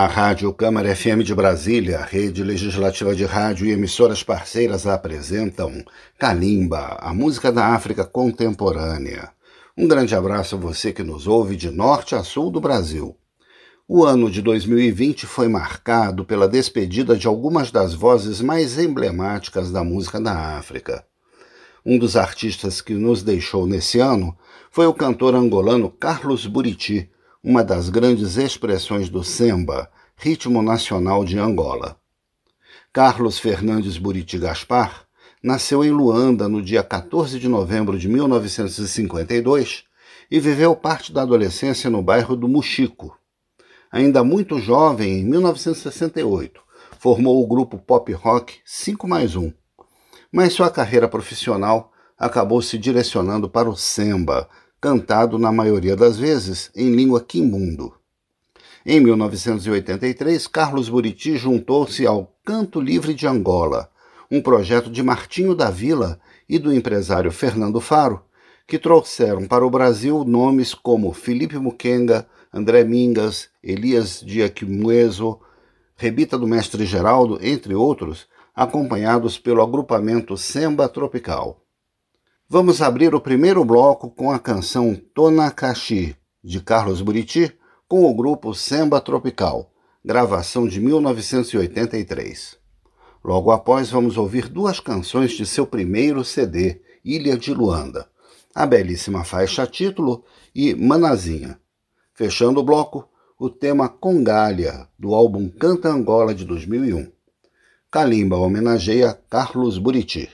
A Rádio Câmara FM de Brasília, rede legislativa de rádio e emissoras parceiras apresentam Kalimba, a música da África contemporânea. Um grande abraço a você que nos ouve de norte a sul do Brasil. O ano de 2020 foi marcado pela despedida de algumas das vozes mais emblemáticas da música da África. Um dos artistas que nos deixou nesse ano foi o cantor angolano Carlos Buriti uma das grandes expressões do samba, ritmo nacional de Angola. Carlos Fernandes Buriti Gaspar nasceu em Luanda no dia 14 de novembro de 1952 e viveu parte da adolescência no bairro do Muxico. Ainda muito jovem, em 1968, formou o grupo pop rock 5 mais 1. Mas sua carreira profissional acabou se direcionando para o samba, cantado na maioria das vezes em língua quimbundo. Em 1983, Carlos Buriti juntou-se ao Canto Livre de Angola, um projeto de Martinho da Vila e do empresário Fernando Faro, que trouxeram para o Brasil nomes como Felipe Muquenga, André Mingas, Elias Diaquimueso, Rebita do Mestre Geraldo, entre outros, acompanhados pelo agrupamento Semba Tropical. Vamos abrir o primeiro bloco com a canção Tonakashi, de Carlos Buriti, com o grupo Semba Tropical, gravação de 1983. Logo após, vamos ouvir duas canções de seu primeiro CD, Ilha de Luanda, a belíssima faixa título e Manazinha. Fechando o bloco, o tema Congalha, do álbum Canta Angola de 2001. Kalimba homenageia Carlos Buriti.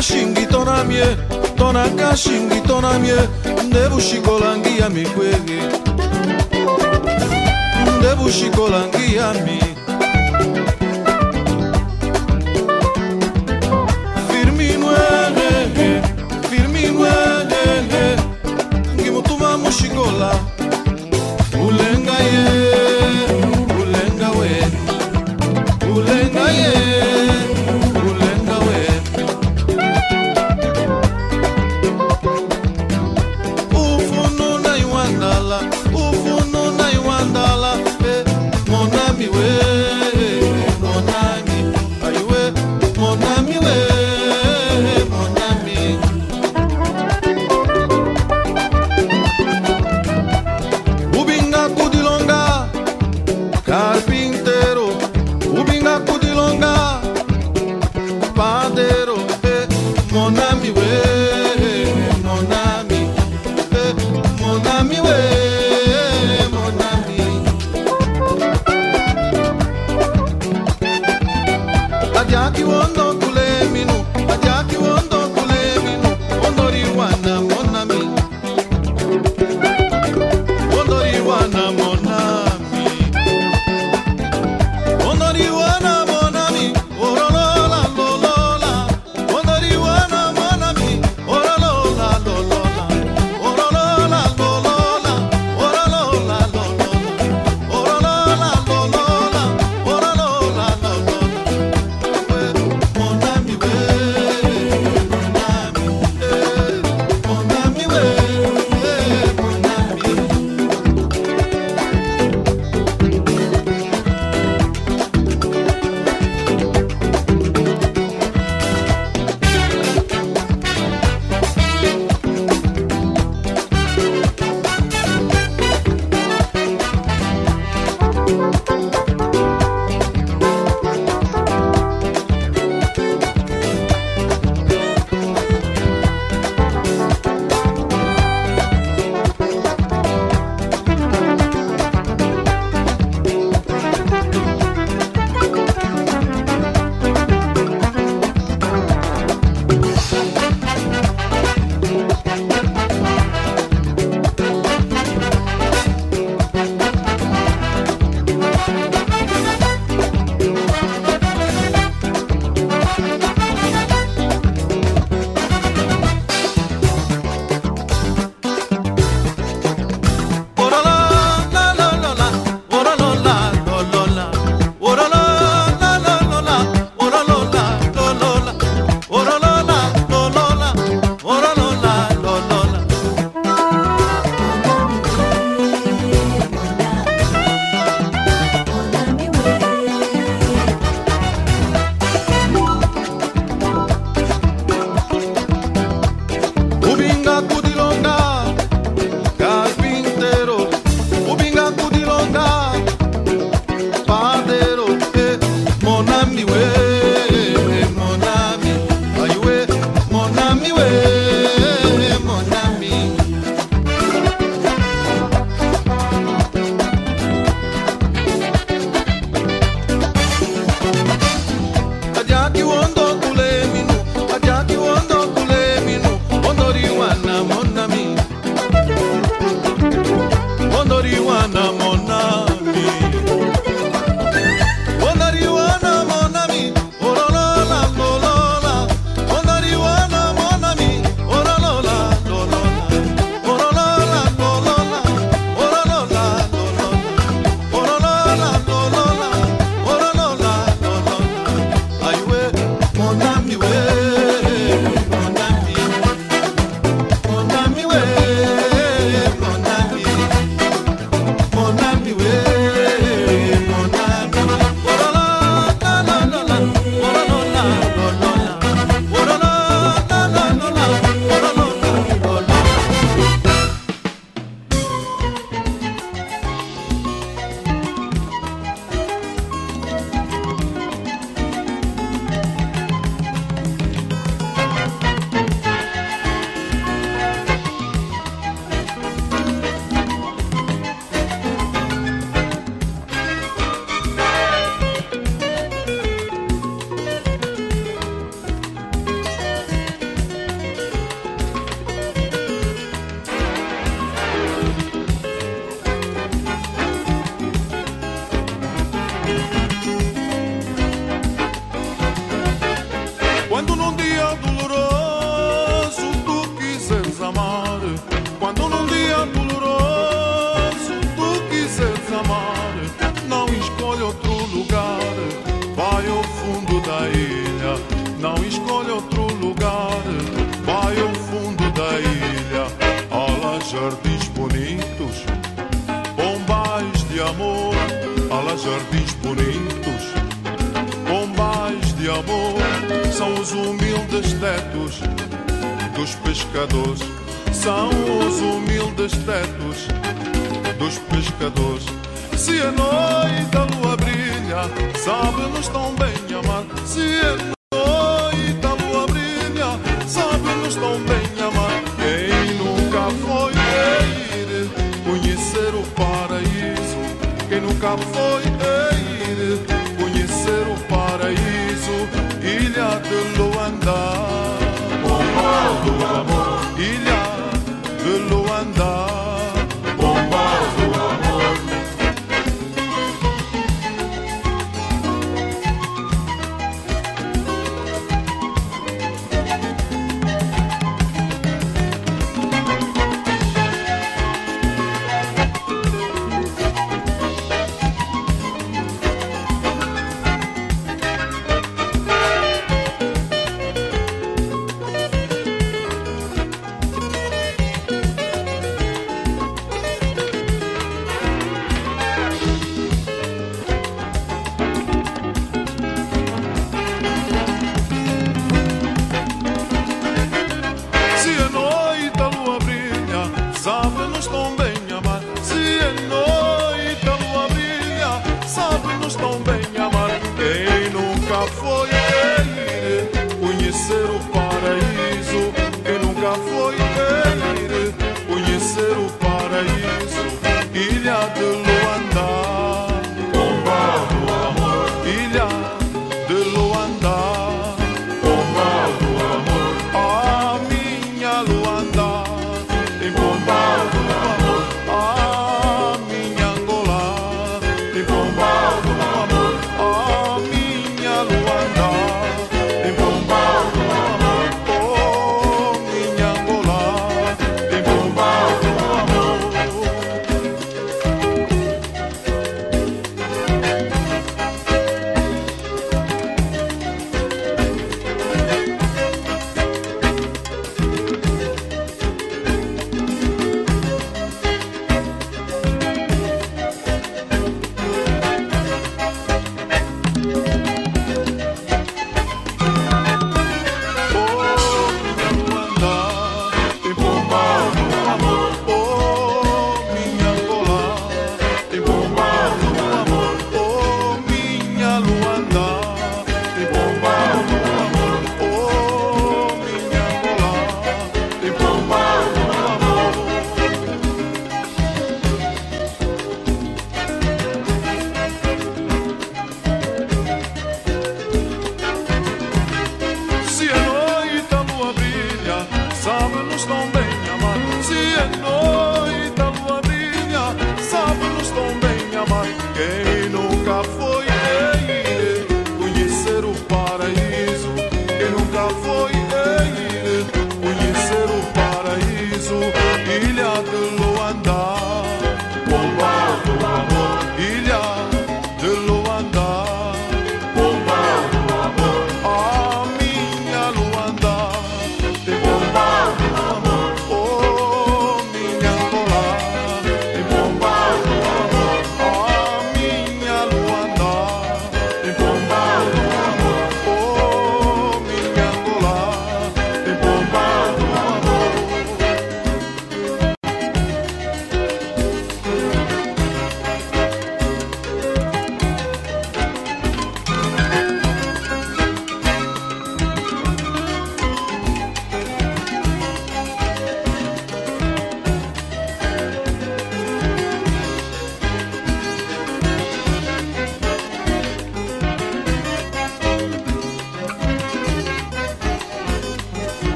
ngashingi to na mie to na ngashingi to na mie ndebushikolangi ya mikwege. Ndebushikolangi ya mi anywhere.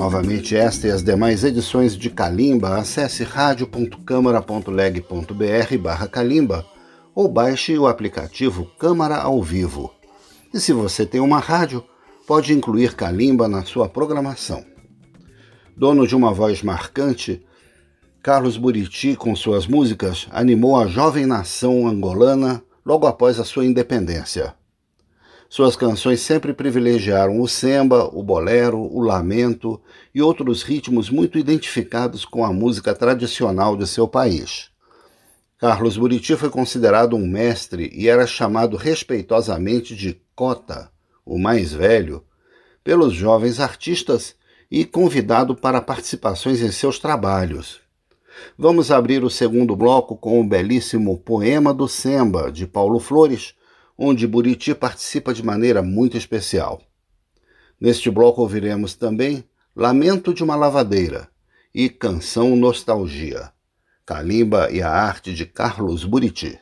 Novamente esta e as demais edições de Calimba, acesse radio.câmara.leg.br barra Calimba ou baixe o aplicativo Câmara ao Vivo. E se você tem uma rádio, pode incluir Calimba na sua programação. Dono de uma voz marcante, Carlos Buriti, com suas músicas, animou a jovem nação angolana logo após a sua independência. Suas canções sempre privilegiaram o samba, o bolero, o lamento e outros ritmos muito identificados com a música tradicional de seu país. Carlos Buriti foi considerado um mestre e era chamado respeitosamente de Cota, o mais velho, pelos jovens artistas e convidado para participações em seus trabalhos. Vamos abrir o segundo bloco com o belíssimo Poema do Semba, de Paulo Flores, onde Buriti participa de maneira muito especial. Neste bloco ouviremos também Lamento de uma Lavadeira e Canção Nostalgia. Calimba e a arte de Carlos Buriti.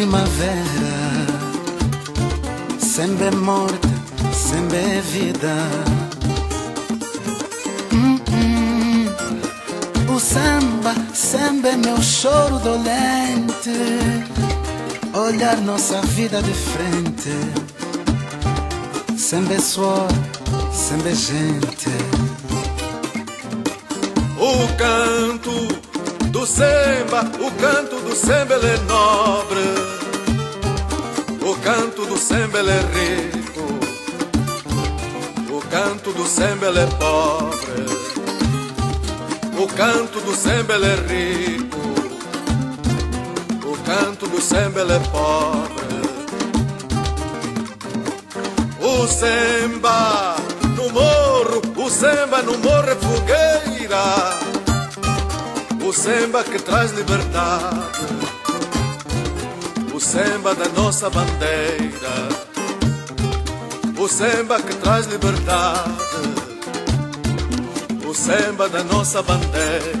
Primavera, sempre é morte, sempre é vida. Hum, hum. O samba sempre é meu choro dolente, olhar nossa vida de frente, sempre é suor, sempre é gente. O canto do samba, o canto do samba é nobre, samba é rico, o canto do samba é pobre, o canto do samba é rico, o canto do samba é pobre, o samba no morro, o samba no morro é fogueira. O samba que traz liberdade, samba da nossa bandeira, o samba que traz liberdade, o samba da nossa bandeira.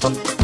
tanto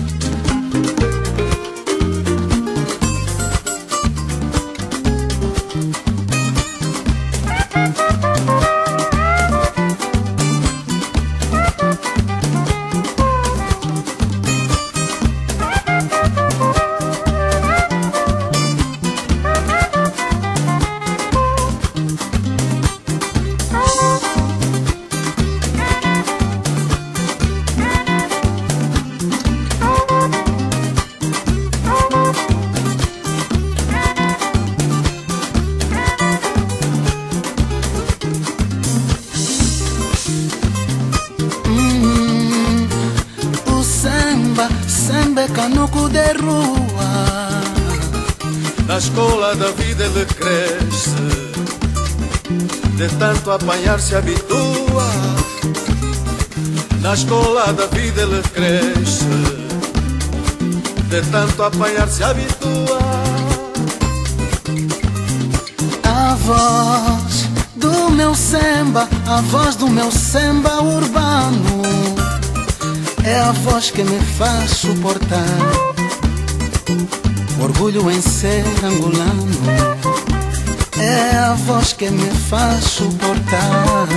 apanhar se habitua. Na escola da vida ele cresce, de tanto apanhar se habitua. A voz do meu samba, a voz do meu samba urbano, é a voz que me faz suportar. Orgulho em ser angolano é a voz que me faz suportar.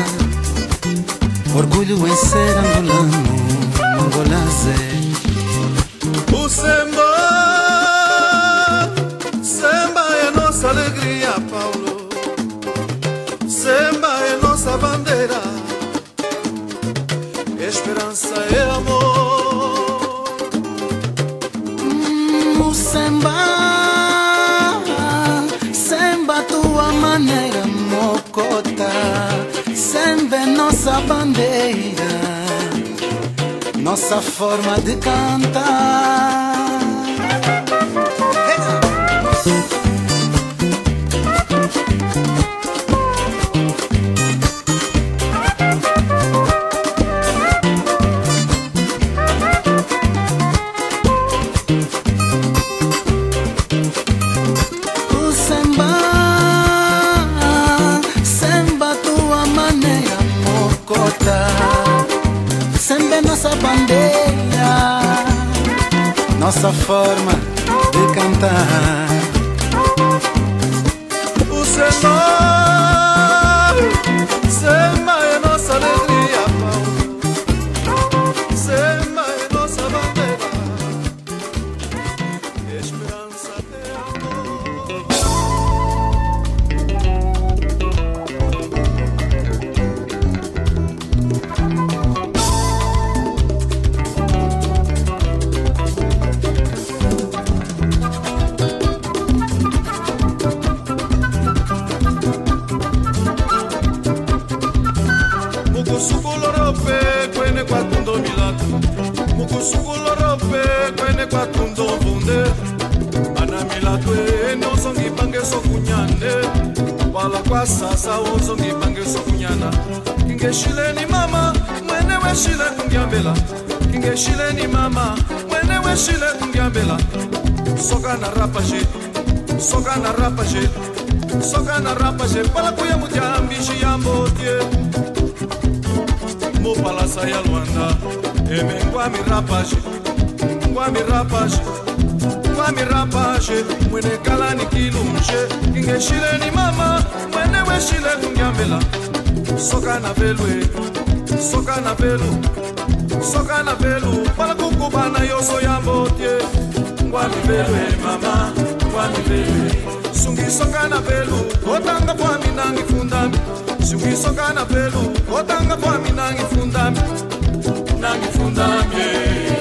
Orgulho em ser angolano, angolazé. Nossa forma de cantar wala kwa sasa uzongipangiso kunyana kingeshileni mama mwene weshile kungiambela. Kingeshileni mama mwene weshile kungiambela. Soka na rapa je soka na rapa je soka na rapa je pala kuya mutyambishi ya mbotie. Mopalasa ya lwanda eme ngwa mirapaje ngwa mirapaje mami rapaje mwene kala nikilumje kingeshileni mama mwene weshile kungiambela soka na belwe soka na belu soka na belu balakukubana yoso ya mbotie ngwami belwe mama ngwami belwe sungi soka na belu otanga bwami nangifundami sungi soka na belu otanga bwami nangifundami nangifundami yeah.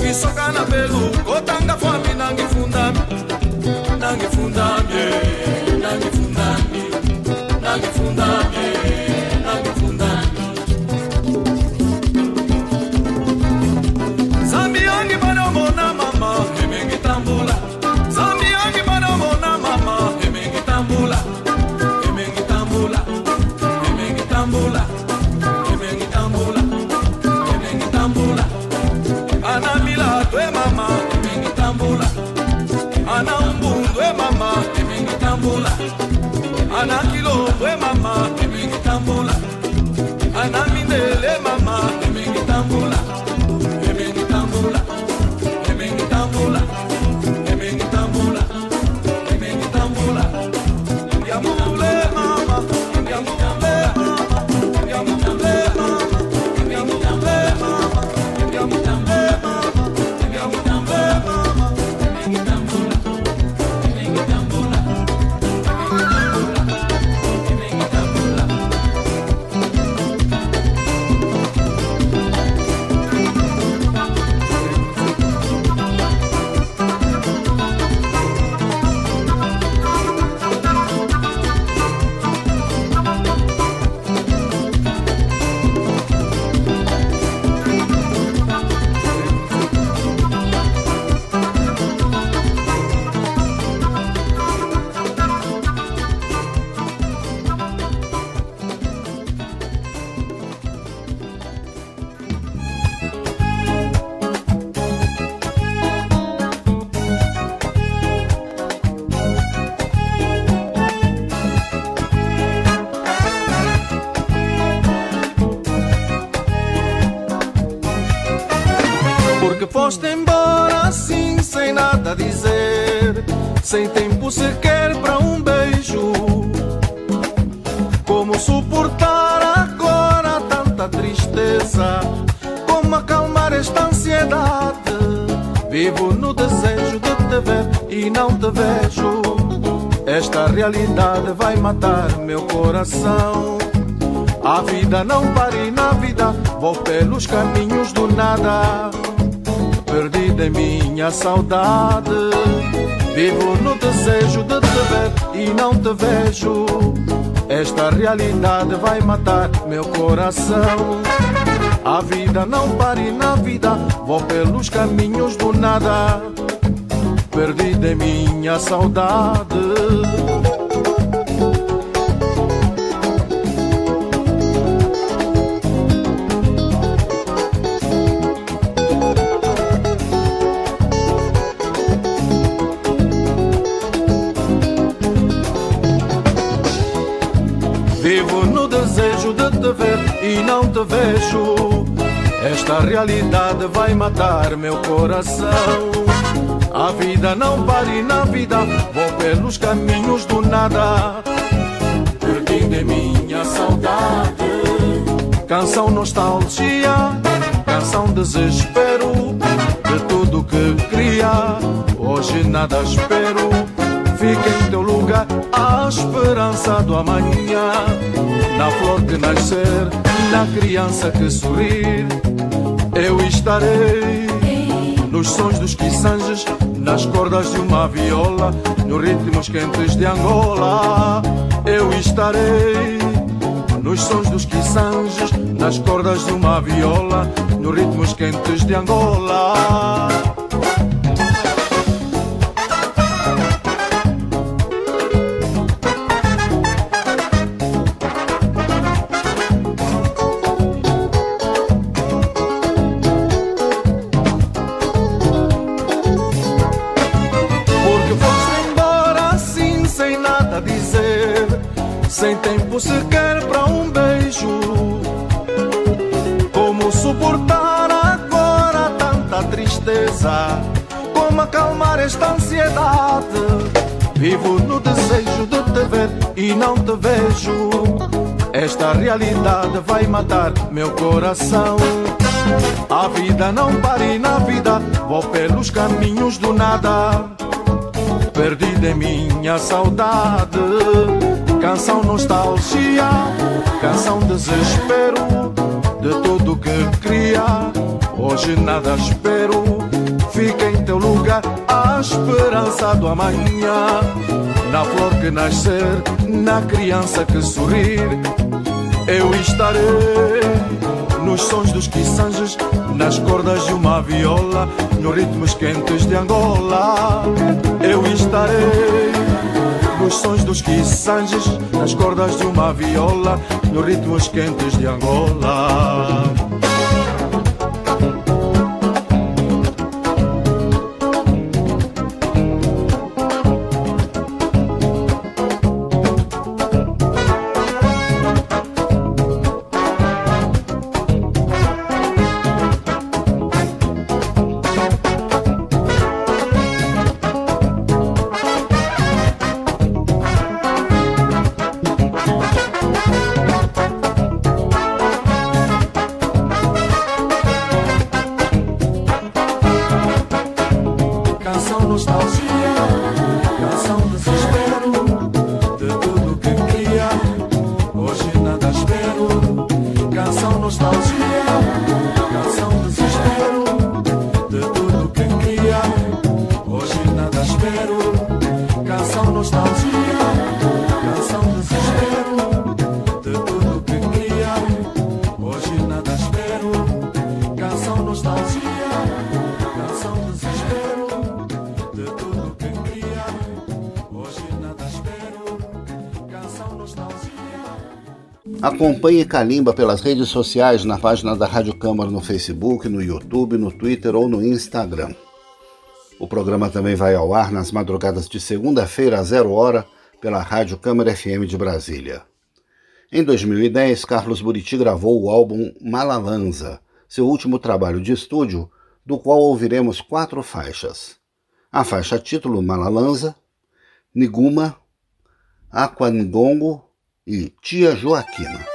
Sukisoka na velu, sem tempo sequer para um beijo. Como suportar agora tanta tristeza? Como acalmar esta ansiedade? Vivo no desejo de te ver e não te vejo. Esta realidade vai matar meu coração. A vida não para e na vida vou pelos caminhos do nada. Perdida em minha saudade. Vivo no desejo de te ver e não te vejo. Esta realidade vai matar meu coração. A vida não para e na vida vou pelos caminhos do nada. Perdida em minha saudade. E não te vejo. Esta realidade vai matar meu coração. A vida não pare na vida, vou pelos caminhos do nada. Perdido em minha saudade. Canção nostalgia, canção desespero de tudo que queria. Hoje nada espero. Fica em teu lugar a esperança do amanhã. Na flor que nascer, na criança que sorrir, eu estarei. Nos sons dos quiçanges, nas cordas de uma viola, nos ritmos quentes de Angola, eu estarei. Nos sons dos quiçanges, nas cordas de uma viola, nos ritmos quentes de Angola. Sequer para um beijo. Como suportar agora tanta tristeza? Como acalmar esta ansiedade? Vivo no desejo de te ver e não te vejo. Esta realidade vai matar meu coração. A vida não pare na vida, vou pelos caminhos do nada. Perdida em minha saudade Canção nostalgia, canção desespero De tudo que queria Hoje nada espero Fica em teu lugar a esperança do amanhã Na flor que nascer, na criança que sorrir Eu estarei nos sons dos quiçanges, nas cordas de uma viola, nos ritmos quentes de Angola. Eu estarei nos sons dos quiçanges, nas cordas de uma viola, nos ritmos quentes de Angola. Acompanhe Calimba pelas redes sociais na página da Rádio Câmara no Facebook, no YouTube, no Twitter ou no Instagram. O programa também vai ao ar nas madrugadas de segunda-feira a zero hora pela Rádio Câmara FM de Brasília. Em 2010, Carlos Buriti gravou o álbum Malalanza, seu último trabalho de estúdio, do qual ouviremos quatro faixas. A faixa título Malalanza, Niguma, Aquangongo e Tia Joaquina.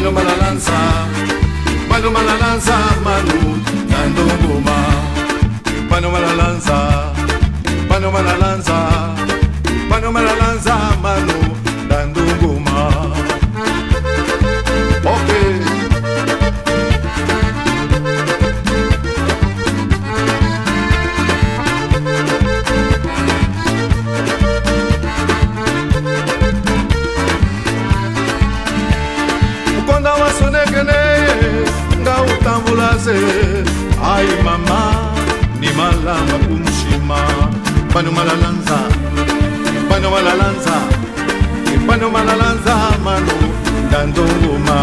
Manu Malalanza, Manu Malalanza, Manu Dando Goma. Manu Malalanza, Manu Malalanza, Manu Malalanza, Manu. Se. Ai mama ni malama kumshima pano malalanza pano malalanza pano malalanza mano dando ngoma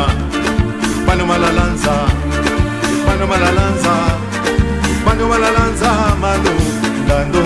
pano malalanza pano malalanza pano malalanza mano dando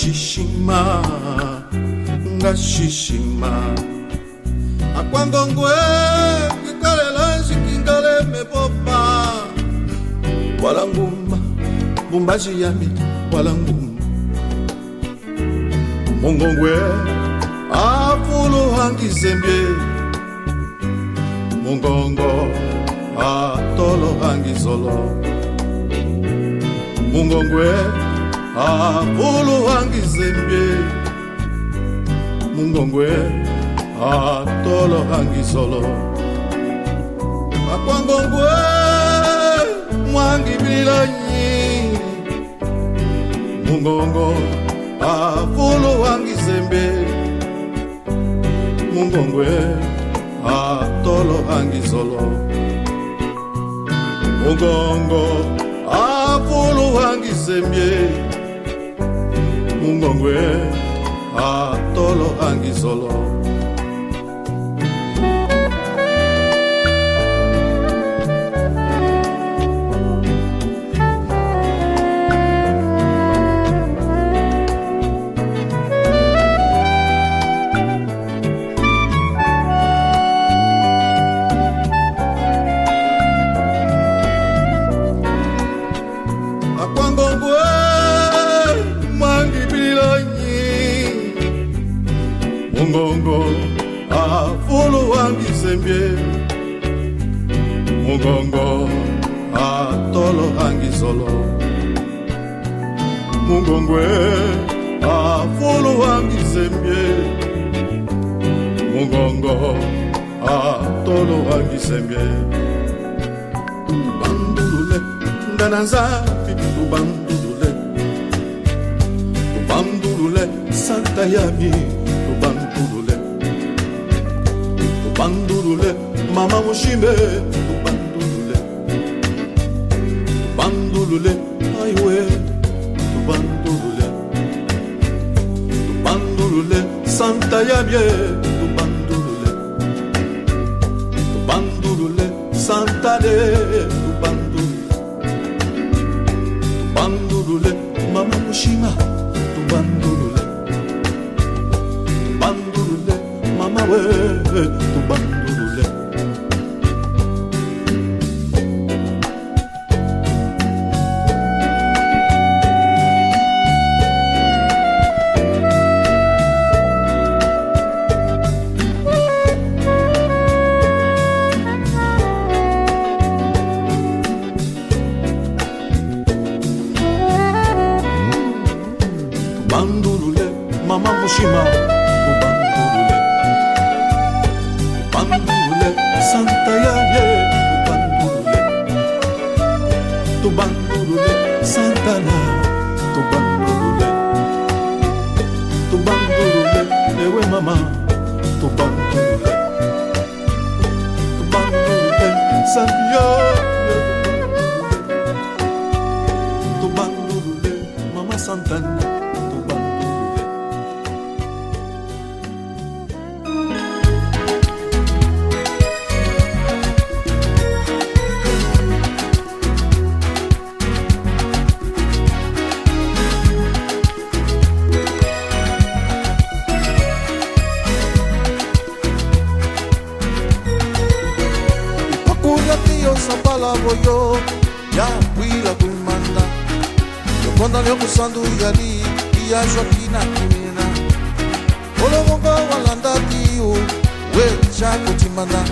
ngashishima ngashishima. Akwangongwe kikalela nzikingale mepopa wala nguma mbumbazi yami wala nguma mongongwe afuluhangizembye mungongo atolohangizolo mungongwe akulu hangizembie mungongwe atolo hangisolo makwangongwe mwangi bilanyi. Mungongo afulu hangizembe mungongwe atolo hangizolo mungongo afulu hangizembie mungongwe atolo angizolo zolo mungongwe afulu wa mizembie mungongo atolo wa mizembie tubandulule nga na nzambi tubandulule. Tubandulule santa yami tubandulule. Tubandulule mama mushimbe bandulule, ay we, tu bandulule, tu bandulule, santa yabie, tu bandulule, tu bandulule, santa de, tu bandulule, tu bandulule, mama mushima, tu bandulule, tu bandulule, mama we, tu bandulule. yosapala boyo ya bwila kumanda yokonda lyokusandu yali iyazwaki na kimina olobongo walanda dio weca kotimanda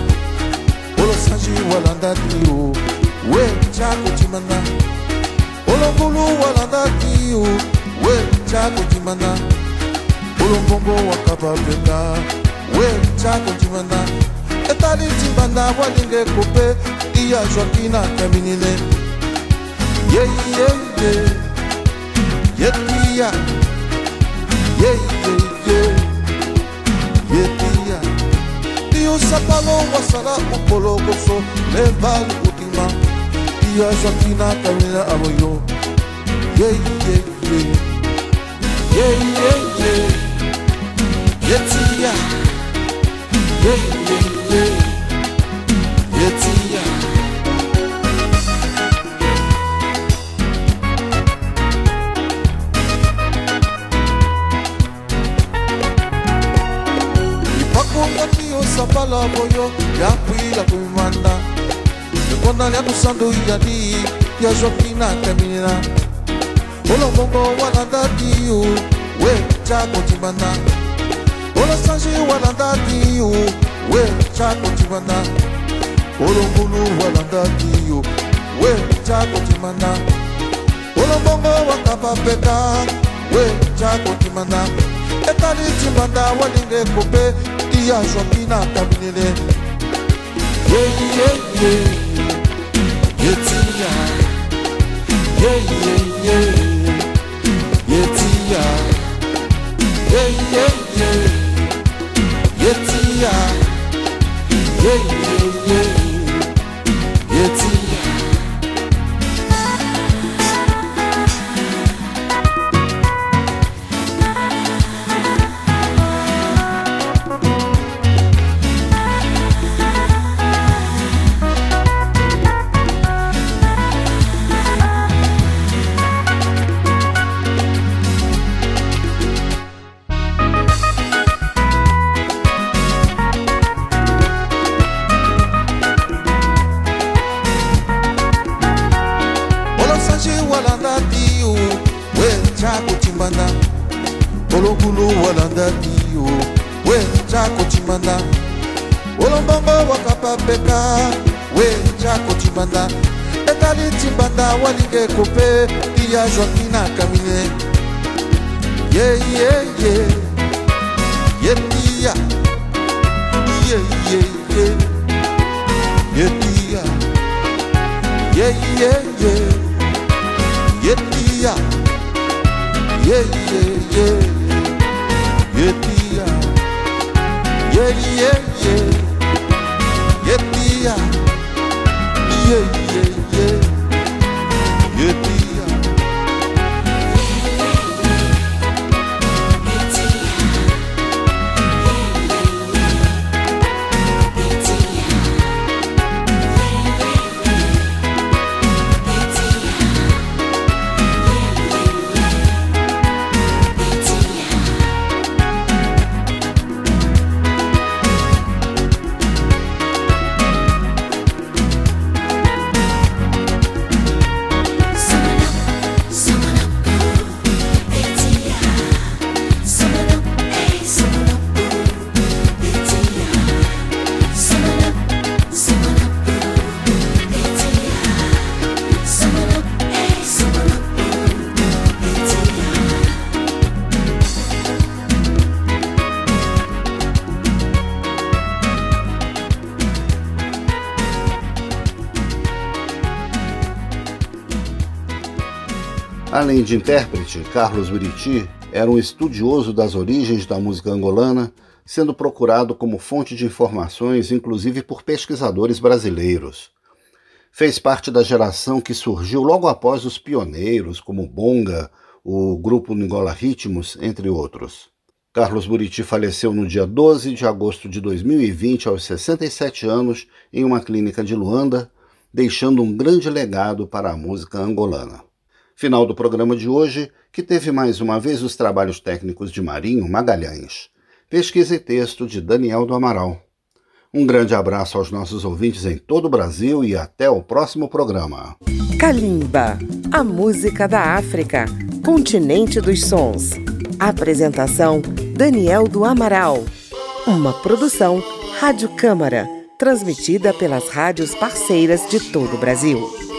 olosanji walanda dio weca kotimanda olongulu walanda dio weca kotimanda olongongo wakaba penda weca kotimanda etali tibanda walinga ekope iya joaki na kaminile yeyeye yetia yeyeye yetia yosapalo wasala okolokoso lebali kotima iya joaki na kaminile aboyo yeyeye yeyeye yetia yeyeye te etia lipakongaki osambala boyo ya kwila kumanda. Ekona lya kusandu yadi ya joaquina kamina. Olobongo walandaki yo we ja kondimana olasanji walandaki yo we chako chimana olongulu walandaki yo we chako chimana olombongo wakapa peka we chako chimana etali chimbanda walinge kope iyazwa mina kabinele yeyeye yetiya yeyeye yetiya yeyeye yetiya yeah, yeah, yeah. Ye, ye, ye Ye ti kope iya joaquin akamine yeye yeah, yeah. Além de intérprete, Carlos Buriti era um estudioso das origens da música angolana, sendo procurado como fonte de informações, inclusive por pesquisadores brasileiros. Fez parte da geração que surgiu logo após os pioneiros, como Bonga, o grupo Angola Ritmos, entre outros. Carlos Buriti faleceu no dia 12 de agosto de 2020, aos 67 anos, em uma clínica de Luanda, deixando um grande legado para a música angolana. Final do programa de hoje, que teve mais uma vez os trabalhos técnicos de Marinho Magalhães. Pesquisa e texto de Daniel do Amaral. Um grande abraço aos nossos ouvintes em todo o Brasil e até o próximo programa. Kalimba, a música da África, continente dos sons. Apresentação Daniel do Amaral. Uma produção Rádio Câmara, transmitida pelas rádios parceiras de todo o Brasil.